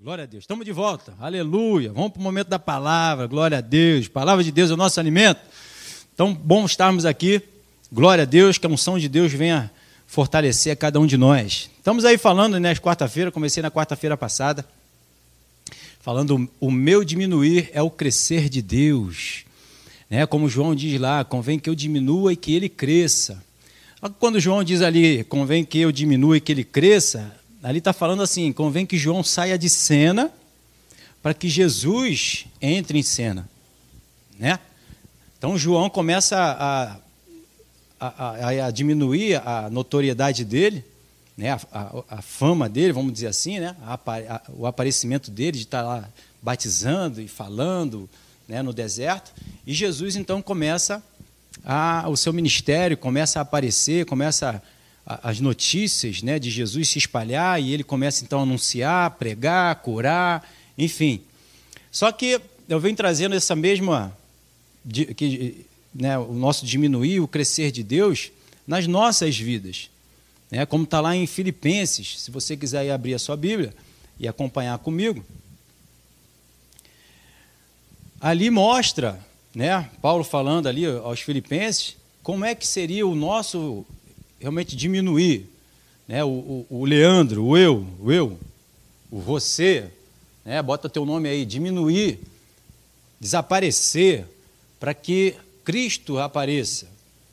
Glória a Deus. Estamos de volta. Aleluia. Vamos para o momento da palavra. Glória a Deus. Palavra de Deus é o nosso alimento. Então, bom estarmos aqui. Glória a Deus, que a unção de Deus venha fortalecer a cada um de nós. Estamos aí falando, né, quarta-feira, comecei na quarta-feira passada, falando o meu diminuir é o crescer de Deus. Né? Como João diz lá, convém que eu diminua e que ele cresça. Quando João diz ali, convém que eu diminua e que ele cresça, ali está falando assim: convém que João saia de cena para que Jesus entre em cena. Né? Então João começa a, a, a, a diminuir a notoriedade dele, né? a, fama dele, vamos dizer assim, né? o aparecimento dele de estar tá lá batizando e falando né? no deserto. E Jesus então começa a, o seu ministério, começa a aparecer, começa a as notícias né, de Jesus se espalhar e ele começa então a anunciar, pregar, curar, enfim. Só que eu venho trazendo essa mesma, que, né, o nosso diminuir, o crescer de Deus nas nossas vidas. Né, como está lá em Filipenses, se você quiser abrir a sua Bíblia e acompanhar comigo. Ali mostra, né, Paulo falando ali aos Filipenses, como é que seria o nosso realmente diminuir. Né? O, o, o Leandro, o eu, o eu, o você, né? bota teu nome aí, diminuir, desaparecer, para que Cristo apareça.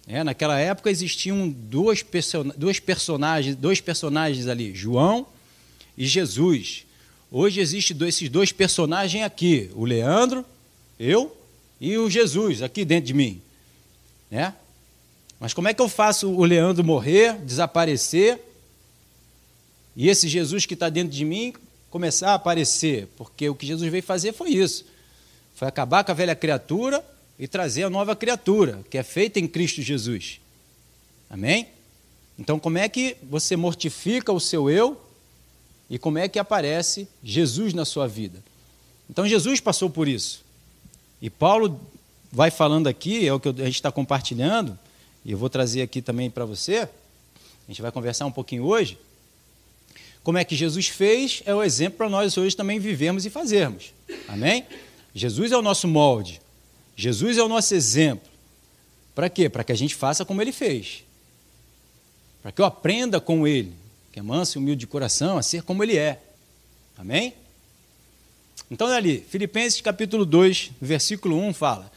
É, naquela época existiam dois, person dois, personagens, dois personagens ali, João e Jesus. Hoje existem esses dois personagens aqui, o Leandro, eu e o Jesus aqui dentro de mim. Né? Mas como é que eu faço o Leandro morrer, desaparecer, e esse Jesus que está dentro de mim começar a aparecer? Porque o que Jesus veio fazer foi isso: foi acabar com a velha criatura e trazer a nova criatura, que é feita em Cristo Jesus. Amém? Então, como é que você mortifica o seu eu e como é que aparece Jesus na sua vida? Então, Jesus passou por isso. E Paulo vai falando aqui, é o que a gente está compartilhando, e eu vou trazer aqui também para você, a gente vai conversar um pouquinho hoje, como é que Jesus fez, é o exemplo para nós hoje também vivermos e fazermos. Amém? Jesus é o nosso molde, Jesus é o nosso exemplo. Para quê? Para que a gente faça como ele fez. Para que eu aprenda com ele, que é manso e humilde de coração, a ser como ele é. Amém? Então, ali, Filipenses capítulo 2, versículo 1 fala: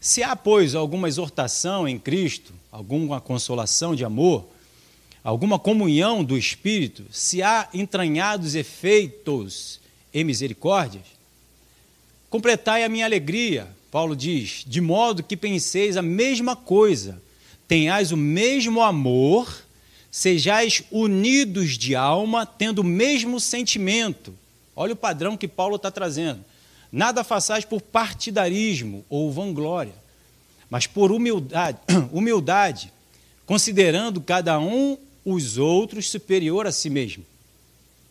Se há, pois, alguma exortação em Cristo, alguma consolação de amor, alguma comunhão do Espírito, se há entranhados efeitos e misericórdias, completai a minha alegria, Paulo diz, de modo que penseis a mesma coisa, tenhais o mesmo amor, sejais unidos de alma, tendo o mesmo sentimento. Olha o padrão que Paulo está trazendo. Nada façais por partidarismo ou vanglória mas por humildade, humildade, considerando cada um os outros superior a si mesmo.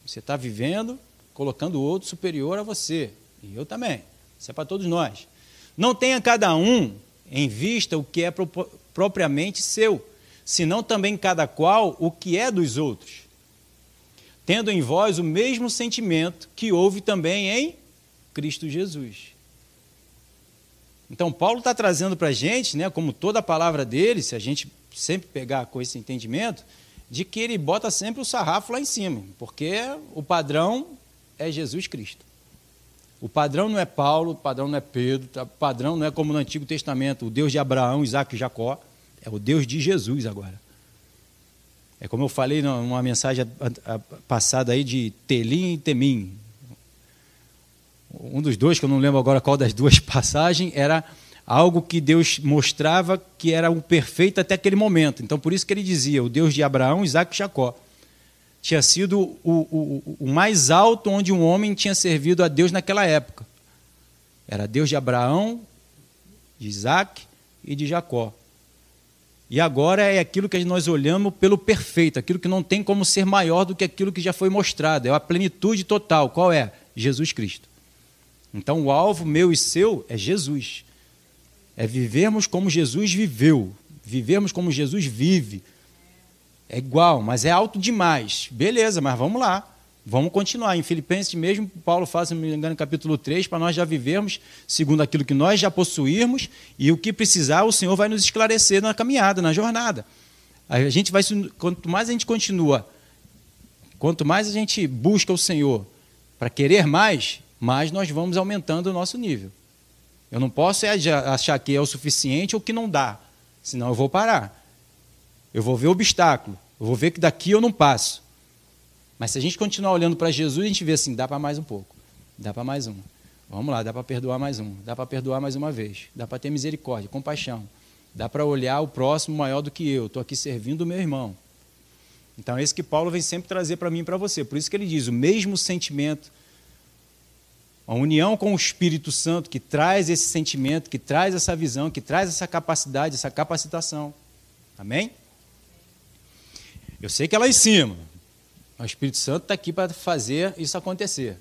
Você está vivendo colocando o outro superior a você, e eu também. Isso é para todos nós. Não tenha cada um em vista o que é propriamente seu, senão também cada qual o que é dos outros. Tendo em vós o mesmo sentimento que houve também em Cristo Jesus. Então, Paulo está trazendo para a gente, né, como toda a palavra dele, se a gente sempre pegar com esse entendimento, de que ele bota sempre o sarrafo lá em cima, porque o padrão é Jesus Cristo. O padrão não é Paulo, o padrão não é Pedro, o padrão não é como no Antigo Testamento, o Deus de Abraão, Isaac e Jacó, é o Deus de Jesus agora. É como eu falei numa mensagem passada aí de Telim e Temim, um dos dois, que eu não lembro agora qual das duas passagens, era algo que Deus mostrava que era o perfeito até aquele momento. Então, por isso que ele dizia, o Deus de Abraão, Isaac e Jacó. Tinha sido o, o, o mais alto onde um homem tinha servido a Deus naquela época. Era Deus de Abraão, de Isaac e de Jacó. E agora é aquilo que nós olhamos pelo perfeito, aquilo que não tem como ser maior do que aquilo que já foi mostrado. É a plenitude total. Qual é? Jesus Cristo. Então, o alvo meu e seu é Jesus. É vivermos como Jesus viveu, vivermos como Jesus vive. É igual, mas é alto demais. Beleza, mas vamos lá. Vamos continuar. Em Filipenses mesmo, Paulo faz, se não me engano, no capítulo 3, para nós já vivermos segundo aquilo que nós já possuirmos e o que precisar, o Senhor vai nos esclarecer na caminhada, na jornada. A gente vai, quanto mais a gente continua, quanto mais a gente busca o Senhor para querer mais, mais nós vamos aumentando o nosso nível. Eu não posso é achar que é o suficiente ou que não dá, senão eu vou parar. Eu vou ver o obstáculo, eu vou ver que daqui eu não passo. Mas se a gente continuar olhando para Jesus, a gente vê assim, dá para mais um pouco, dá para mais um. Vamos lá, dá para perdoar mais um, dá para perdoar mais uma vez, dá para ter misericórdia, compaixão, dá para olhar o próximo maior do que eu, estou aqui servindo o meu irmão. Então é isso que Paulo vem sempre trazer para mim e para você. Por isso que ele diz, o mesmo sentimento, a união com o Espírito Santo que traz esse sentimento, que traz essa visão, que traz essa capacidade, essa capacitação. Amém? Eu sei que é lá em cima, o Espírito Santo está aqui para fazer isso acontecer.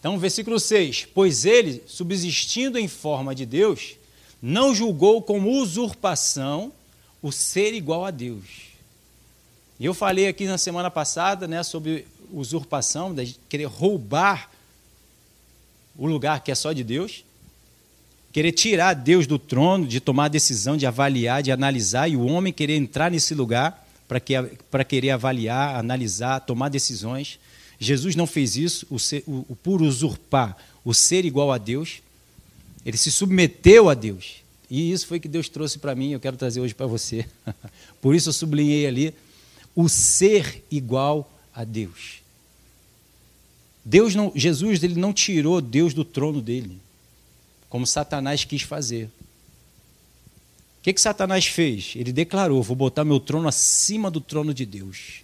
Então, versículo 6: Pois ele, subsistindo em forma de Deus, não julgou como usurpação o ser igual a Deus. E eu falei aqui na semana passada né, sobre usurpação, de querer roubar o lugar que é só de Deus, querer tirar Deus do trono, de tomar a decisão, de avaliar, de analisar, e o homem querer entrar nesse lugar para que, querer avaliar, analisar, tomar decisões. Jesus não fez isso, o, ser, o, o por usurpar o ser igual a Deus, ele se submeteu a Deus. E isso foi que Deus trouxe para mim, eu quero trazer hoje para você. Por isso eu sublinhei ali o ser igual a Deus. Deus não, Jesus ele não tirou Deus do trono dele, como Satanás quis fazer. O que, que Satanás fez? Ele declarou: Vou botar meu trono acima do trono de Deus.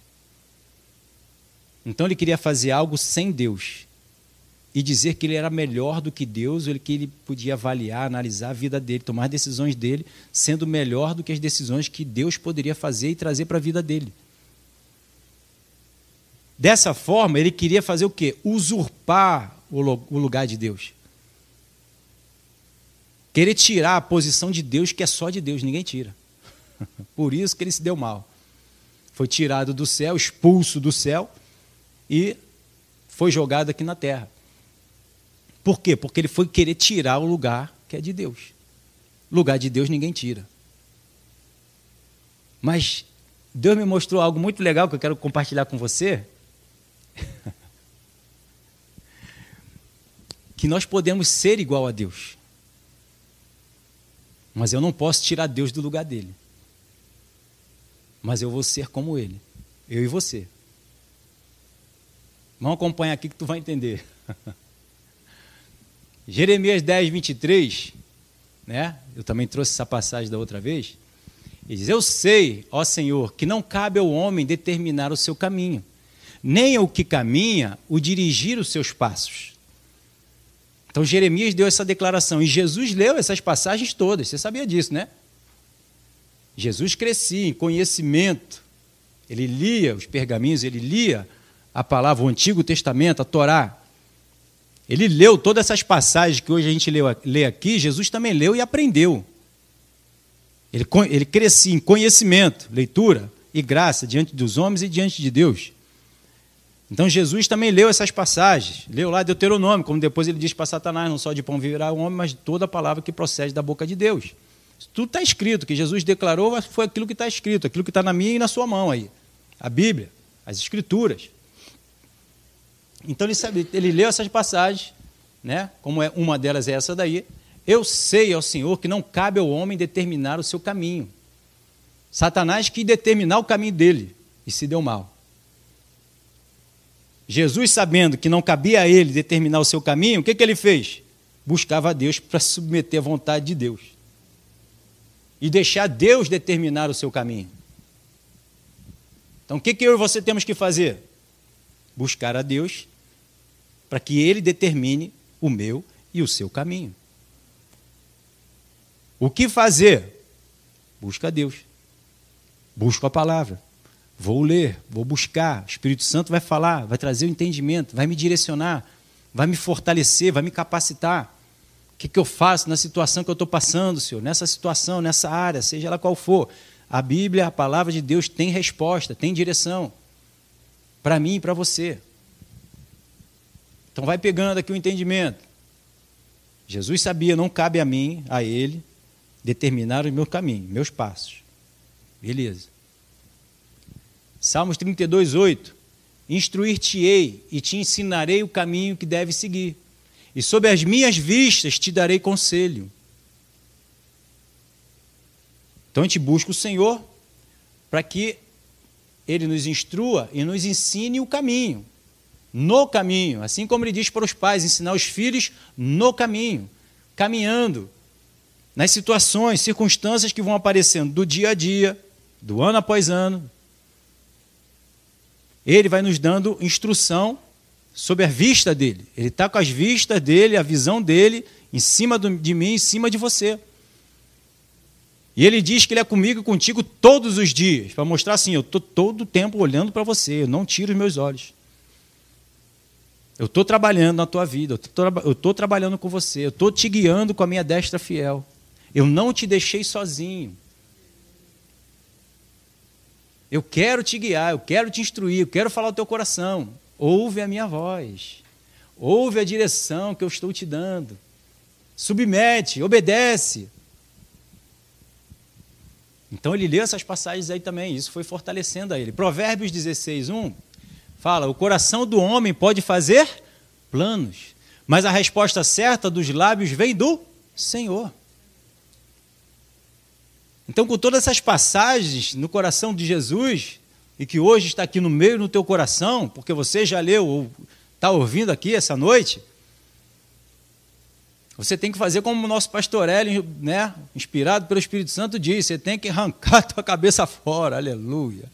Então ele queria fazer algo sem Deus e dizer que ele era melhor do que Deus, ou que ele podia avaliar, analisar a vida dele, tomar decisões dele, sendo melhor do que as decisões que Deus poderia fazer e trazer para a vida dele. Dessa forma, ele queria fazer o quê? Usurpar o lugar de Deus. Querer tirar a posição de Deus, que é só de Deus, ninguém tira. Por isso que ele se deu mal. Foi tirado do céu, expulso do céu e foi jogado aqui na terra. Por quê? Porque ele foi querer tirar o lugar que é de Deus. Lugar de Deus ninguém tira. Mas Deus me mostrou algo muito legal que eu quero compartilhar com você. que nós podemos ser igual a Deus. Mas eu não posso tirar Deus do lugar dele. Mas eu vou ser como ele. Eu e você. Vamos acompanhar aqui que tu vai entender. Jeremias 10, 23, né? Eu também trouxe essa passagem da outra vez. Ele diz: Eu sei, ó Senhor, que não cabe ao homem determinar o seu caminho, nem ao que caminha o dirigir os seus passos. Então Jeremias deu essa declaração e Jesus leu essas passagens todas. Você sabia disso, né? Jesus crescia em conhecimento. Ele lia os pergaminhos, ele lia a palavra, o Antigo Testamento, a Torá. Ele leu todas essas passagens que hoje a gente lê aqui, Jesus também leu e aprendeu. Ele, ele crescia em conhecimento, leitura e graça diante dos homens e diante de Deus. Então Jesus também leu essas passagens, leu lá Deuteronômio, como depois ele diz para Satanás: não só de pão viverá o homem, mas de toda a palavra que procede da boca de Deus. tudo está escrito, que Jesus declarou foi aquilo que está escrito, aquilo que está na minha e na sua mão aí. A Bíblia, as Escrituras. Então ele, sabe, ele leu essas passagens, né? como é, uma delas é essa daí. Eu sei ao Senhor que não cabe ao homem determinar o seu caminho. Satanás quis determinar o caminho dele e se deu mal. Jesus, sabendo que não cabia a ele determinar o seu caminho, o que, que ele fez? Buscava a Deus para submeter à vontade de Deus. E deixar Deus determinar o seu caminho. Então, o que, que eu e você temos que fazer? Buscar a Deus para que Ele determine o meu e o seu caminho. O que fazer? Busca a Deus. Busca a palavra. Vou ler, vou buscar. O Espírito Santo vai falar, vai trazer o entendimento, vai me direcionar, vai me fortalecer, vai me capacitar. O que, que eu faço na situação que eu estou passando, Senhor? Nessa situação, nessa área, seja ela qual for. A Bíblia, a palavra de Deus tem resposta, tem direção. Para mim e para você. Então vai pegando aqui o entendimento. Jesus sabia, não cabe a mim, a ele, determinar o meu caminho, meus passos. Beleza. Salmos 32, 8. Instruir-te-ei e te ensinarei o caminho que deve seguir, e sob as minhas vistas te darei conselho. Então a gente busca o Senhor para que Ele nos instrua e nos ensine o caminho, no caminho, assim como Ele diz para os pais, ensinar os filhos no caminho, caminhando, nas situações, circunstâncias que vão aparecendo do dia a dia, do ano após ano, ele vai nos dando instrução sobre a vista dele. Ele está com as vistas dele, a visão dele, em cima de mim, em cima de você. E ele diz que ele é comigo e contigo todos os dias, para mostrar assim: eu estou todo o tempo olhando para você, eu não tiro os meus olhos. Eu estou trabalhando na tua vida, eu estou trabalhando com você, eu estou te guiando com a minha destra fiel. Eu não te deixei sozinho. Eu quero te guiar, eu quero te instruir, eu quero falar o teu coração. Ouve a minha voz. Ouve a direção que eu estou te dando. Submete, obedece. Então ele leu essas passagens aí também, isso foi fortalecendo a ele. Provérbios 16, 1 fala: O coração do homem pode fazer planos, mas a resposta certa dos lábios vem do Senhor. Então, com todas essas passagens no coração de Jesus, e que hoje está aqui no meio do teu coração, porque você já leu ou está ouvindo aqui essa noite, você tem que fazer como o nosso pastor Hélio, né, inspirado pelo Espírito Santo, diz: você tem que arrancar a tua cabeça fora, aleluia.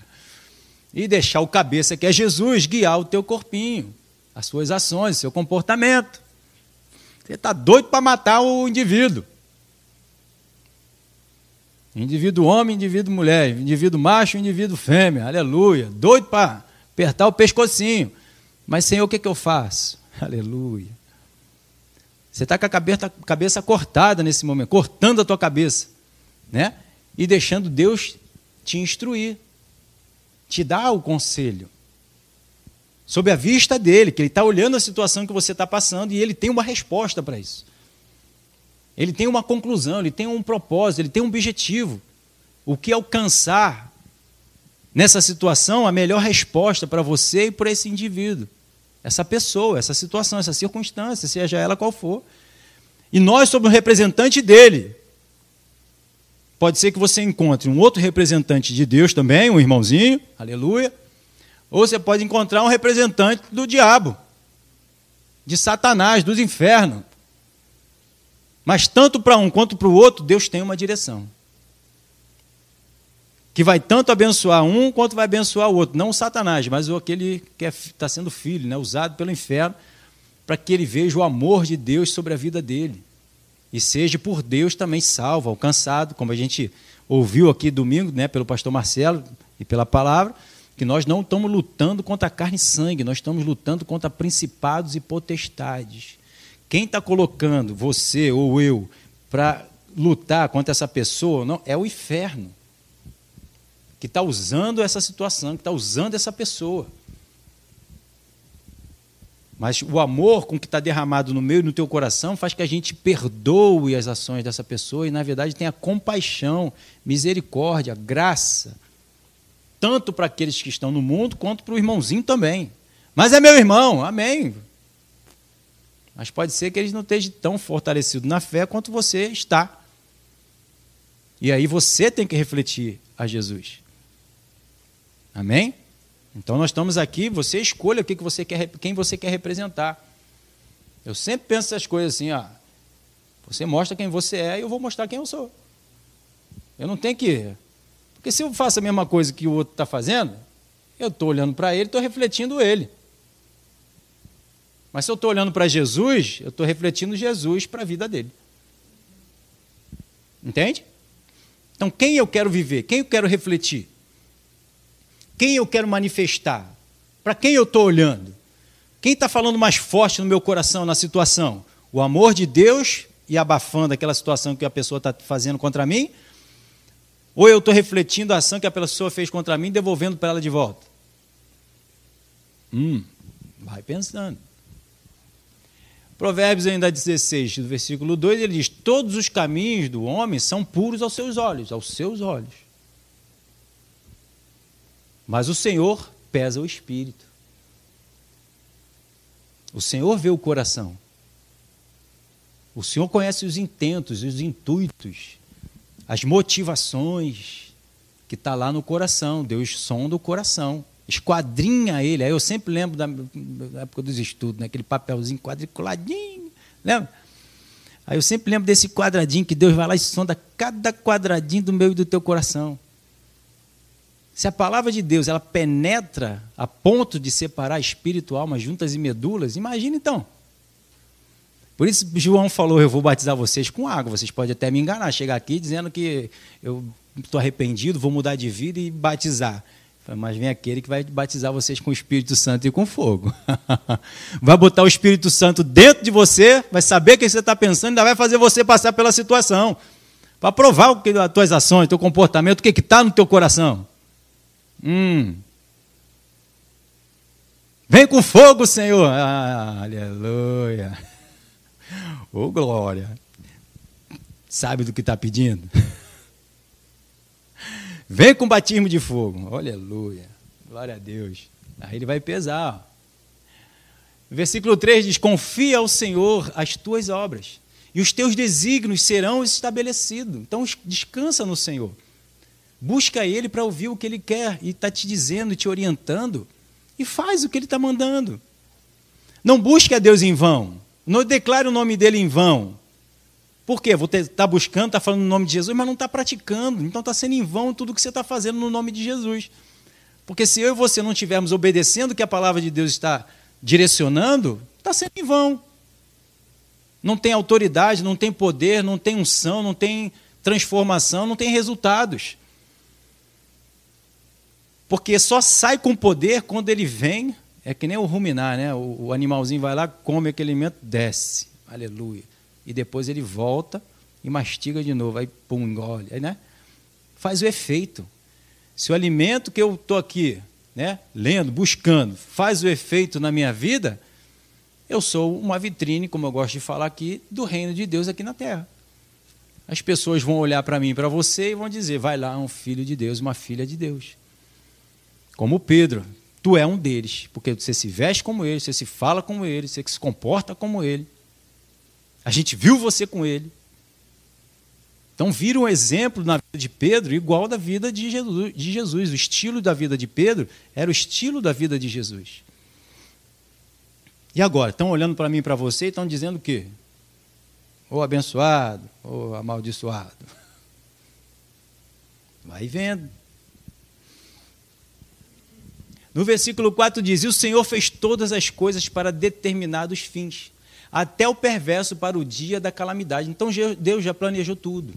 E deixar o cabeça, que é Jesus, guiar o teu corpinho, as suas ações, o seu comportamento. Você está doido para matar o indivíduo. Indivíduo homem, indivíduo mulher, indivíduo macho, indivíduo fêmea, aleluia. Doido para apertar o pescocinho. Mas, Senhor, o que, que eu faço? Aleluia. Você está com a cabeça, cabeça cortada nesse momento, cortando a tua cabeça, né? E deixando Deus te instruir, te dar o conselho. Sob a vista dele, que ele está olhando a situação que você está passando e ele tem uma resposta para isso. Ele tem uma conclusão, ele tem um propósito, ele tem um objetivo. O que alcançar nessa situação a melhor resposta para você e para esse indivíduo, essa pessoa, essa situação, essa circunstância, seja ela qual for. E nós somos representante dele. Pode ser que você encontre um outro representante de Deus também, um irmãozinho, aleluia. Ou você pode encontrar um representante do diabo, de Satanás, dos infernos. Mas tanto para um quanto para o outro, Deus tem uma direção. Que vai tanto abençoar um quanto vai abençoar o outro. Não o Satanás, mas aquele que está é, sendo filho, né, usado pelo inferno, para que ele veja o amor de Deus sobre a vida dele. E seja por Deus também salvo, alcançado, como a gente ouviu aqui domingo, né, pelo pastor Marcelo e pela palavra, que nós não estamos lutando contra carne e sangue, nós estamos lutando contra principados e potestades. Quem está colocando você ou eu para lutar contra essa pessoa não é o inferno que está usando essa situação, que está usando essa pessoa. Mas o amor com que está derramado no meio do teu coração faz que a gente perdoe as ações dessa pessoa e, na verdade, tenha compaixão, misericórdia, graça, tanto para aqueles que estão no mundo quanto para o irmãozinho também. Mas é meu irmão, amém. Mas pode ser que eles não estejam tão fortalecidos na fé quanto você está. E aí você tem que refletir a Jesus. Amém? Então nós estamos aqui, você escolha o que você quer, quem você quer representar. Eu sempre penso essas coisas assim, ó. Você mostra quem você é e eu vou mostrar quem eu sou. Eu não tenho que. Porque se eu faço a mesma coisa que o outro está fazendo, eu estou olhando para ele, estou refletindo ele. Mas se eu estou olhando para Jesus, eu estou refletindo Jesus para a vida dele. Entende? Então, quem eu quero viver? Quem eu quero refletir? Quem eu quero manifestar? Para quem eu estou olhando? Quem está falando mais forte no meu coração, na situação? O amor de Deus e abafando aquela situação que a pessoa está fazendo contra mim? Ou eu estou refletindo a ação que a pessoa fez contra mim devolvendo para ela de volta? Hum, vai pensando. Provérbios ainda 16, do versículo 2, ele diz: Todos os caminhos do homem são puros aos seus olhos, aos seus olhos. Mas o Senhor pesa o espírito. O Senhor vê o coração. O Senhor conhece os intentos, os intuitos, as motivações que está lá no coração. Deus sonda o coração, esquadrinha ele. Aí eu sempre lembro da, da época dos estudos, né? aquele papelzinho quadriculadinho, lembra? Aí eu sempre lembro desse quadradinho que Deus vai lá e sonda cada quadradinho do meu e do teu coração. Se a palavra de Deus ela penetra a ponto de separar espírito, alma, juntas e medulas, imagina então. Por isso João falou: Eu vou batizar vocês com água. Vocês podem até me enganar, chegar aqui dizendo que eu estou arrependido, vou mudar de vida e batizar. Mas vem aquele que vai batizar vocês com o Espírito Santo e com fogo. vai botar o Espírito Santo dentro de você, vai saber o que você está pensando, ainda vai fazer você passar pela situação. Para provar o que as tuas ações, teu comportamento, o que está no teu coração. Hum. Vem com fogo, Senhor. Ah, aleluia. Ô, oh, glória. Sabe do que está pedindo? Vem com batismo de fogo. Aleluia. Glória a Deus. Aí ele vai pesar. Versículo 3 diz: Confia ao Senhor as tuas obras, e os teus desígnios serão estabelecidos. Então descansa no Senhor. Busca Ele para ouvir o que Ele quer e está te dizendo, te orientando, e faz o que Ele está mandando. Não busque a Deus em vão. Não declare o nome dele em vão. Por quê? Você está buscando, está falando no nome de Jesus, mas não está praticando. Então está sendo em vão tudo que você está fazendo no nome de Jesus. Porque se eu e você não estivermos obedecendo o que a palavra de Deus está direcionando, está sendo em vão. Não tem autoridade, não tem poder, não tem unção, não tem transformação, não tem resultados. Porque só sai com poder quando ele vem, é que nem o ruminar, né? O, animalzinho vai lá, come aquele alimento, desce. Aleluia. E depois ele volta e mastiga de novo, aí pum, engole, aí, né? Faz o efeito. Se o alimento que eu estou aqui, né, lendo, buscando, faz o efeito na minha vida, eu sou uma vitrine, como eu gosto de falar aqui, do reino de Deus aqui na terra. As pessoas vão olhar para mim para você e vão dizer: vai lá, um filho de Deus, uma filha de Deus. Como Pedro, tu é um deles, porque você se veste como ele, você se fala como ele, você se comporta como ele. A gente viu você com ele. Então vira um exemplo na vida de Pedro igual da vida de Jesus, de Jesus. O estilo da vida de Pedro era o estilo da vida de Jesus. E agora, estão olhando para mim e para você e estão dizendo o quê? Ou abençoado, ou amaldiçoado. Vai vendo. No versículo 4 diz: E o Senhor fez todas as coisas para determinados fins, até o perverso para o dia da calamidade. Então Deus já planejou tudo.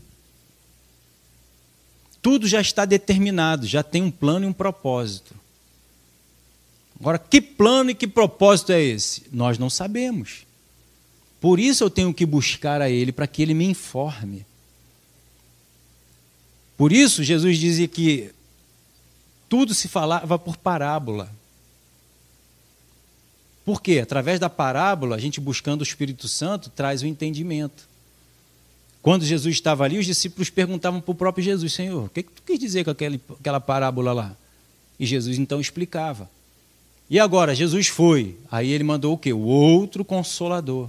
Tudo já está determinado, já tem um plano e um propósito. Agora, que plano e que propósito é esse? Nós não sabemos. Por isso eu tenho que buscar a Ele, para que Ele me informe. Por isso, Jesus dizia que tudo se falava por parábola. Por quê? Através da parábola, a gente buscando o Espírito Santo traz o entendimento. Quando Jesus estava ali, os discípulos perguntavam para o próprio Jesus: Senhor, o que, que tu quis dizer com aquela parábola lá? E Jesus então explicava. E agora, Jesus foi. Aí ele mandou o quê? O outro consolador.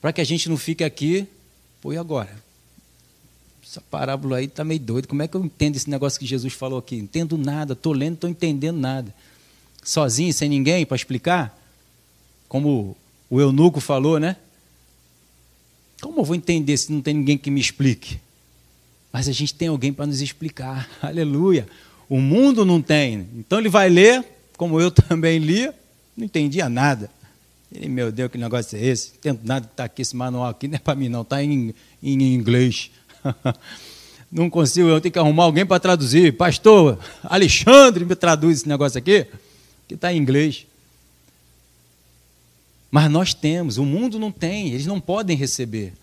Para que a gente não fique aqui, pô, e agora? essa parábola aí está meio doido. Como é que eu entendo esse negócio que Jesus falou aqui? Entendo nada, estou lendo, estou entendendo nada. Sozinho, sem ninguém para explicar? Como o eunuco falou, né? Como eu vou entender se não tem ninguém que me explique? Mas a gente tem alguém para nos explicar. Aleluia. O mundo não tem. Então ele vai ler, como eu também lia, não entendia nada. Ele, meu Deus, que negócio é esse? Não entendo nada que está aqui, esse manual aqui não é para mim, não, está em, em inglês. Não consigo, eu tenho que arrumar alguém para traduzir. Pastor, Alexandre, me traduz esse negócio aqui, que está em inglês. Mas nós temos, o mundo não tem, eles não podem receber.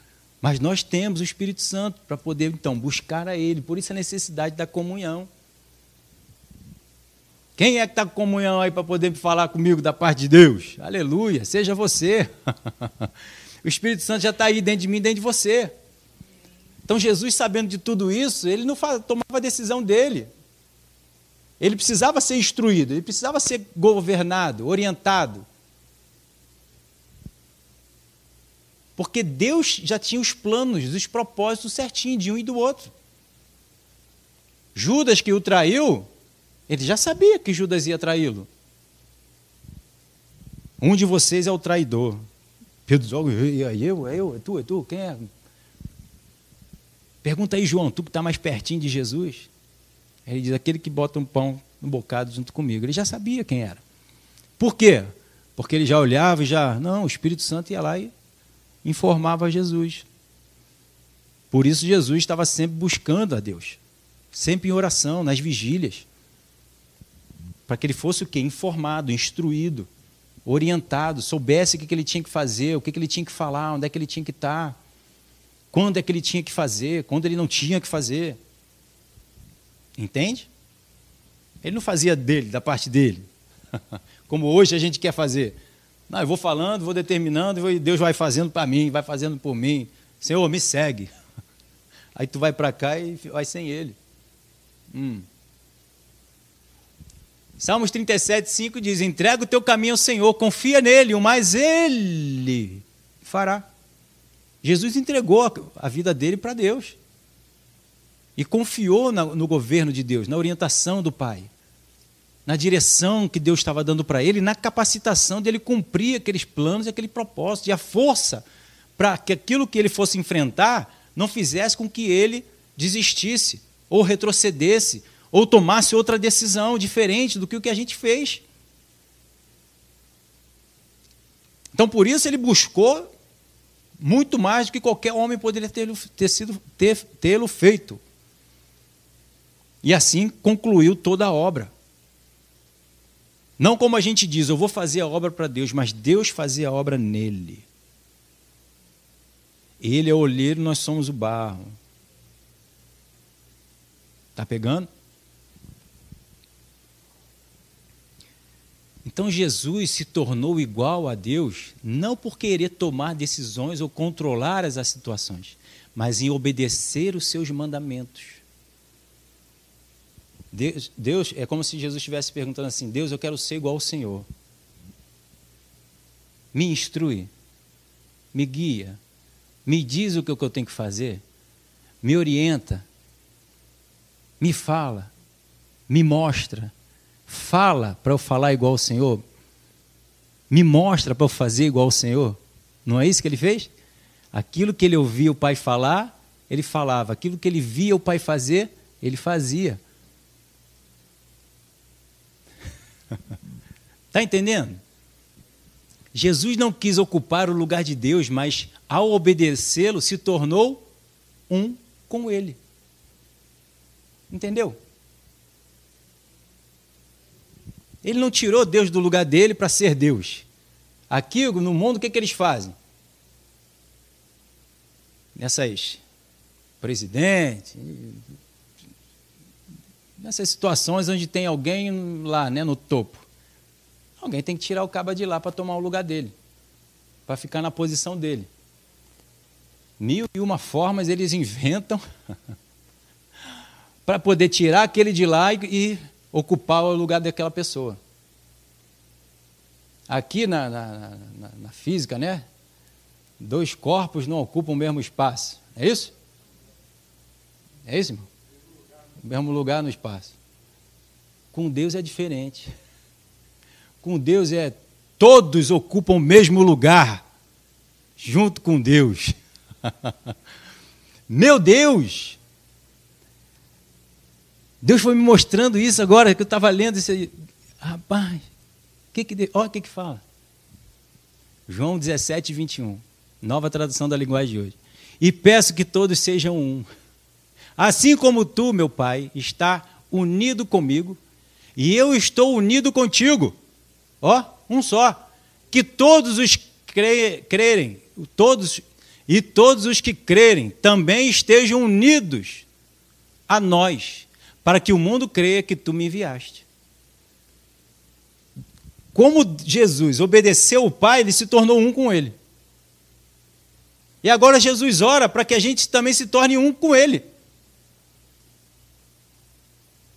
Mas nós temos o Espírito Santo para poder, então, buscar a Ele. Por isso a necessidade da comunhão. Quem é que está com comunhão aí para poder falar comigo da parte de Deus? Aleluia, seja você. o Espírito Santo já está aí dentro de mim, dentro de você. Então Jesus, sabendo de tudo isso, ele não tomava a decisão dele. Ele precisava ser instruído, ele precisava ser governado, orientado. Porque Deus já tinha os planos, os propósitos certinho de um e do outro. Judas que o traiu, ele já sabia que Judas ia traí-lo. Um de vocês é o traidor. Pedro diz, eu, eu, eu, é tu, é tu, quem é? Pergunta aí, João, tu que está mais pertinho de Jesus. Ele diz, aquele que bota um pão no bocado junto comigo. Ele já sabia quem era. Por quê? Porque ele já olhava e já, não, o Espírito Santo ia lá e informava Jesus. Por isso Jesus estava sempre buscando a Deus, sempre em oração, nas vigílias, para que ele fosse o quê? Informado, instruído, orientado, soubesse o que ele tinha que fazer, o que ele tinha que falar, onde é que ele tinha que estar, quando é que ele tinha que fazer, quando ele não tinha que fazer. Entende? Ele não fazia dele, da parte dele, como hoje a gente quer fazer. Não, eu vou falando, vou determinando, e Deus vai fazendo para mim, vai fazendo por mim. Senhor, me segue. Aí tu vai para cá e vai sem ele. Hum. Salmos 37, 5 diz: Entrega o teu caminho ao Senhor, confia nele, o mais ele fará. Jesus entregou a vida dele para Deus e confiou no governo de Deus, na orientação do Pai na direção que Deus estava dando para ele, na capacitação dele cumprir aqueles planos e aquele propósito, e a força para que aquilo que ele fosse enfrentar não fizesse com que ele desistisse, ou retrocedesse, ou tomasse outra decisão diferente do que o que a gente fez. Então, por isso, ele buscou muito mais do que qualquer homem poderia ter, ter sido ter, tê-lo feito. E assim concluiu toda a obra. Não como a gente diz, eu vou fazer a obra para Deus, mas Deus fazia a obra nele. Ele é o olheiro, nós somos o barro. Está pegando? Então Jesus se tornou igual a Deus, não por querer tomar decisões ou controlar as situações, mas em obedecer os seus mandamentos. Deus, Deus, é como se Jesus estivesse perguntando assim: Deus, eu quero ser igual ao Senhor. Me instrui, me guia, me diz o que eu tenho que fazer, me orienta, me fala, me mostra. Fala para eu falar igual ao Senhor, me mostra para eu fazer igual ao Senhor. Não é isso que ele fez? Aquilo que ele ouvia o Pai falar, ele falava. Aquilo que ele via o Pai fazer, ele fazia. Está entendendo? Jesus não quis ocupar o lugar de Deus, mas ao obedecê-lo se tornou um com ele. Entendeu? Ele não tirou Deus do lugar dele para ser Deus. Aqui no mundo, o que, que eles fazem? Nessas presidente, nessas situações onde tem alguém lá, né, no topo. Alguém tem que tirar o caba de lá para tomar o lugar dele, para ficar na posição dele. Mil e uma formas eles inventam para poder tirar aquele de lá e, e, ocupar o lugar daquela pessoa. Aqui na, na, na, na física, né? Dois corpos não ocupam o mesmo espaço. É isso? É isso, irmão? Mesmo lugar no espaço. Com Deus é diferente. Com Deus é todos ocupam o mesmo lugar, junto com Deus. Meu Deus! Deus foi me mostrando isso agora que eu estava lendo esse. Rapaz, que que, olha o que, que fala. João 17, 21. Nova tradução da linguagem de hoje. E peço que todos sejam um. Assim como tu, meu Pai, está unido comigo, e eu estou unido contigo. Ó, um só. Que todos os cre crerem, todos e todos os que crerem também estejam unidos a nós, para que o mundo creia que tu me enviaste. como Jesus obedeceu o Pai, ele se tornou um com ele. E agora Jesus ora para que a gente também se torne um com ele.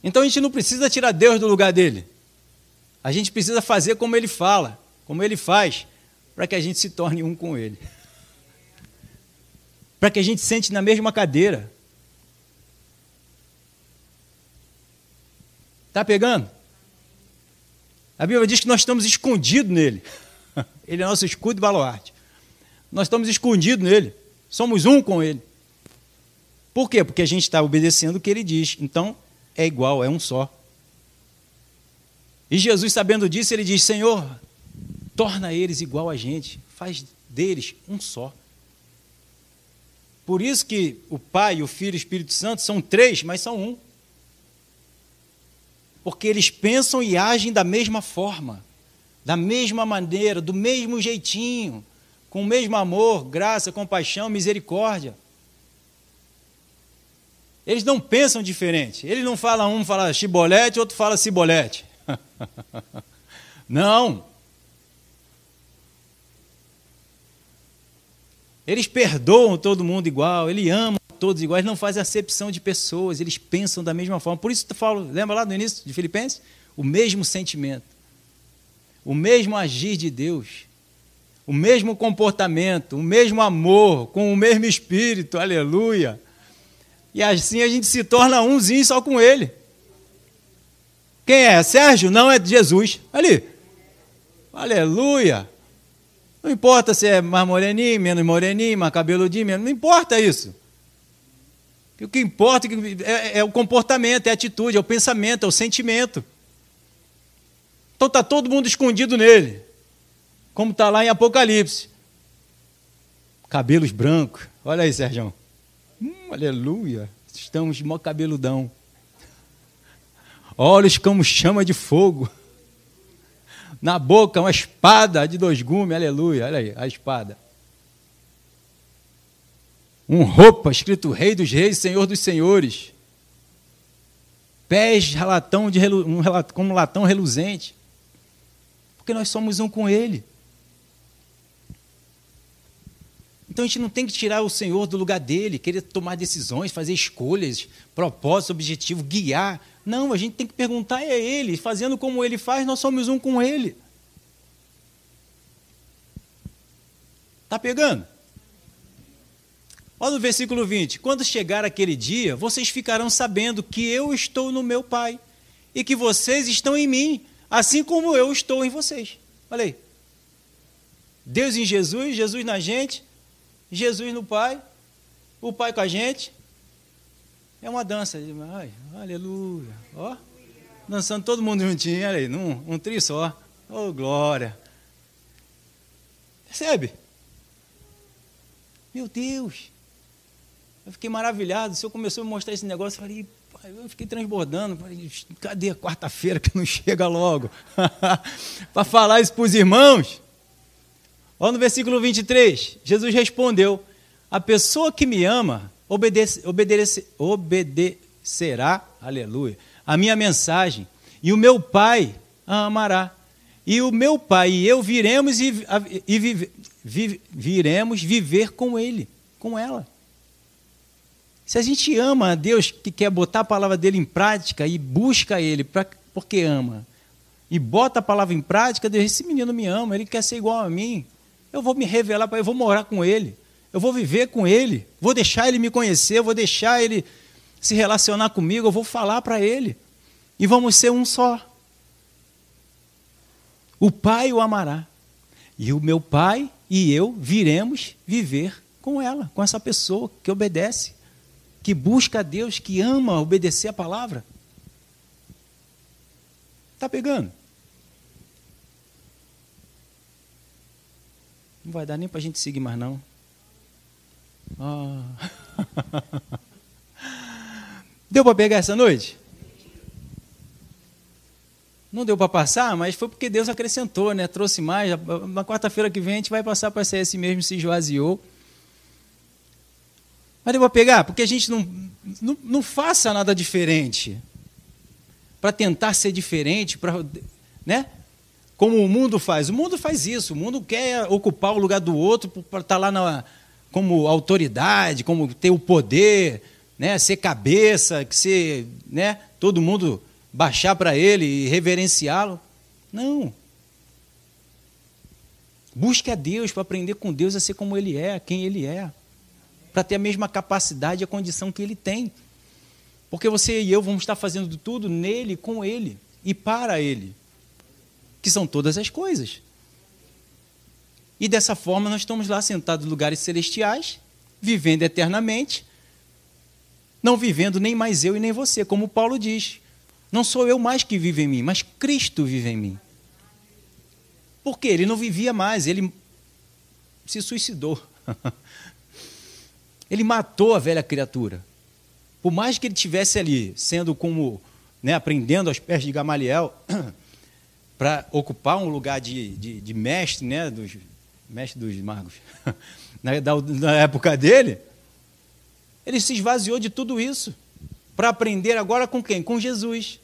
Então a gente não precisa tirar Deus do lugar dele. A gente precisa fazer como ele fala, como ele faz, para que a gente se torne um com ele. Para que a gente sente na mesma cadeira. Tá pegando? A Bíblia diz que nós estamos escondidos nele. Ele é nosso escudo e baluarte. Nós estamos escondidos nele. Somos um com ele. Por quê? Porque a gente está obedecendo o que ele diz. Então, é igual, é um só. E Jesus, sabendo disso, ele diz: Senhor, torna eles igual a gente, faz deles um só. Por isso que o Pai, o Filho e o Espírito Santo são três, mas são um porque eles pensam e agem da mesma forma, da mesma maneira, do mesmo jeitinho, com o mesmo amor, graça, compaixão, misericórdia. Eles não pensam diferente. Eles não falam, um fala chibolete, outro fala cibolete. não. Eles perdoam todo mundo igual, ele ama todos iguais, não fazem acepção de pessoas, eles pensam da mesma forma. Por isso eu falo, lembra lá no início de Filipenses? O mesmo sentimento, o mesmo agir de Deus, o mesmo comportamento, o mesmo amor, com o mesmo espírito, aleluia. E assim a gente se torna umzinho só com ele. Quem é? Sérgio? Não, é Jesus. Ali. Aleluia. Não importa se é mais moreninho, menos moreninho, mais cabeludinho, menos. Não importa isso. O que importa é, é o comportamento, é a atitude, é o pensamento, é o sentimento. Então está todo mundo escondido nele, como está lá em Apocalipse. Cabelos brancos, olha aí, Sérgio. Aleluia, estamos mó cabeludão. Olhos como chama de fogo. Na boca, uma espada de dois gumes, aleluia, olha aí, a espada um roupa escrito Rei dos Reis, Senhor dos Senhores. Pés latão de, um, como latão reluzente. Porque nós somos um com Ele. Então a gente não tem que tirar o Senhor do lugar dele, querer tomar decisões, fazer escolhas, propósitos, objetivos, guiar. Não, a gente tem que perguntar a Ele. Fazendo como Ele faz, nós somos um com Ele. Está pegando? Olha no versículo 20: Quando chegar aquele dia, vocês ficarão sabendo que eu estou no meu Pai e que vocês estão em mim, assim como eu estou em vocês. Olha aí. Deus em Jesus, Jesus na gente, Jesus no Pai, o Pai com a gente. É uma dança. Ai, aleluia. Ó, dançando todo mundo juntinho, olha aí, num, um tri só. Oh, glória. Percebe? Meu Deus. Eu fiquei maravilhado. O senhor começou a me mostrar esse negócio. Eu falei, eu fiquei transbordando. Falei, cadê a quarta-feira que não chega logo? para falar isso para os irmãos. Olha no versículo 23. Jesus respondeu: A pessoa que me ama obedece, obedece, obedecerá, aleluia, a minha mensagem, e o meu Pai a amará. E o meu Pai e eu viremos e, e vive, vive, viremos viver com ele, com ela. Se a gente ama a Deus, que quer botar a palavra dele em prática e busca ele pra, porque ama, e bota a palavra em prática, Deus, esse menino me ama, ele quer ser igual a mim. Eu vou me revelar para ele, eu vou morar com ele, eu vou viver com ele, vou deixar ele me conhecer, vou deixar ele se relacionar comigo, eu vou falar para ele. E vamos ser um só. O Pai o amará. E o meu Pai e eu viremos viver com ela, com essa pessoa que obedece que busca a Deus, que ama obedecer a palavra. Está pegando? Não vai dar nem para a gente seguir mais, não. Ah. Deu para pegar essa noite? Não deu para passar, mas foi porque Deus acrescentou, né? Trouxe mais. Na quarta-feira que vem a gente vai passar para ser esse mesmo se esvaziou. Mas eu vou pegar, porque a gente não, não, não faça nada diferente. Para tentar ser diferente, para, né? Como o mundo faz. O mundo faz isso. O mundo quer ocupar o lugar do outro para estar tá lá na, como autoridade, como ter o poder, né? ser cabeça, que ser, né? todo mundo baixar para ele e reverenciá-lo. Não. Busque a Deus para aprender com Deus a ser como Ele é, quem Ele é. Para ter a mesma capacidade e a condição que Ele tem. Porque você e eu vamos estar fazendo tudo nele, com Ele e para Ele. Que são todas as coisas. E dessa forma nós estamos lá sentados em lugares celestiais, vivendo eternamente, não vivendo nem mais eu e nem você, como Paulo diz. Não sou eu mais que vive em mim, mas Cristo vive em mim. Porque ele não vivia mais, ele se suicidou. ele matou a velha criatura. Por mais que ele tivesse ali, sendo como, né, aprendendo aos pés de Gamaliel, para ocupar um lugar de, de, de, mestre, né, dos mestre dos magos, na, na época dele, ele se esvaziou de tudo isso para aprender agora com quem? Com Jesus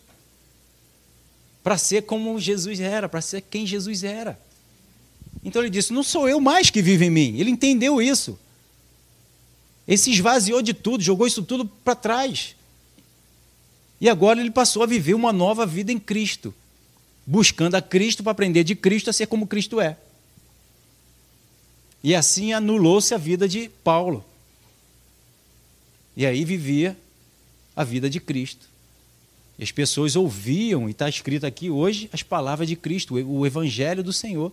para ser como Jesus era, para ser quem Jesus era. Então ele disse: Não sou eu mais que vivo em mim. Ele entendeu isso. Ele se esvaziou de tudo, jogou isso tudo para trás. E agora ele passou a viver uma nova vida em Cristo, buscando a Cristo para aprender de Cristo a ser como Cristo é. E assim anulou-se a vida de Paulo. E aí vivia a vida de Cristo. E as pessoas ouviam, e está escrito aqui hoje, as palavras de Cristo, o Evangelho do Senhor,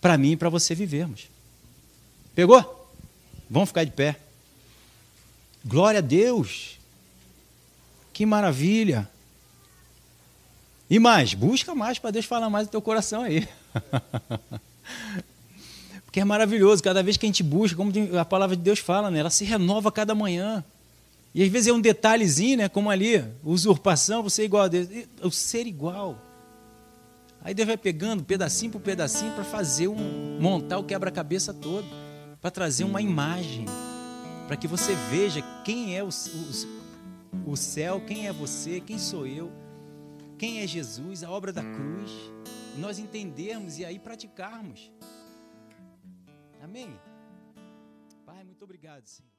para mim e para você vivermos. Pegou? Vamos ficar de pé. Glória a Deus. Que maravilha. E mais, busca mais para Deus falar mais do teu coração aí. Porque é maravilhoso, cada vez que a gente busca, como a palavra de Deus fala, né? ela se renova cada manhã. E às vezes é um detalhezinho, né? Como ali, usurpação, você é igual a Deus. O ser igual. Aí Deus vai pegando pedacinho por pedacinho para fazer um. montar o quebra-cabeça todo. Para trazer uma imagem. Para que você veja quem é o, o, o céu, quem é você, quem sou eu, quem é Jesus, a obra da cruz. Nós entendermos e aí praticarmos. Amém? Pai, muito obrigado, Senhor.